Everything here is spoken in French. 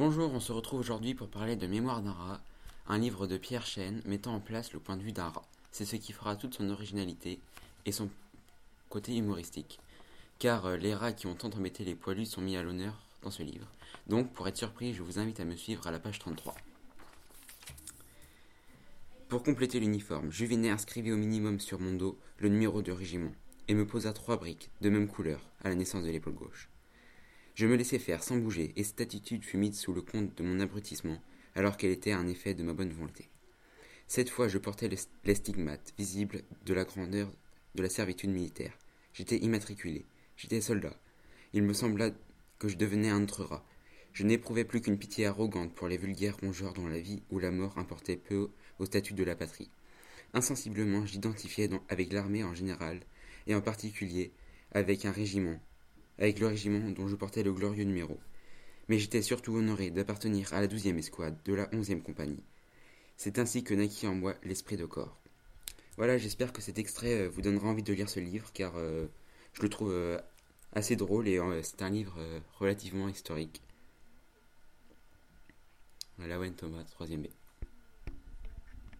Bonjour, on se retrouve aujourd'hui pour parler de Mémoire d'un rat, un livre de Pierre Chêne mettant en place le point de vue d'un rat. C'est ce qui fera toute son originalité et son côté humoristique. Car euh, les rats qui ont tant embêté les poilus sont mis à l'honneur dans ce livre. Donc, pour être surpris, je vous invite à me suivre à la page 33. Pour compléter l'uniforme, Juvenet inscrivit au minimum sur mon dos le numéro de régiment et me posa trois briques, de même couleur, à la naissance de l'épaule gauche. Je me laissai faire sans bouger, et cette attitude fut mise sous le compte de mon abrutissement, alors qu'elle était un effet de ma bonne volonté. Cette fois, je portais les stigmates visibles de la grandeur de la servitude militaire. J'étais immatriculé, j'étais soldat. Il me sembla que je devenais un autre rat. Je n'éprouvais plus qu'une pitié arrogante pour les vulgaires rongeurs dont la vie ou la mort importait peu au statut de la patrie. Insensiblement, j'identifiais avec l'armée en général, et en particulier avec un régiment, avec le régiment dont je portais le glorieux numéro. Mais j'étais surtout honoré d'appartenir à la douzième escouade de la onzième compagnie. C'est ainsi que naquit en moi l'esprit de corps. Voilà, j'espère que cet extrait euh, vous donnera envie de lire ce livre, car euh, je le trouve euh, assez drôle et c'est un livre relativement historique. Voilà, Thomas, troisième B.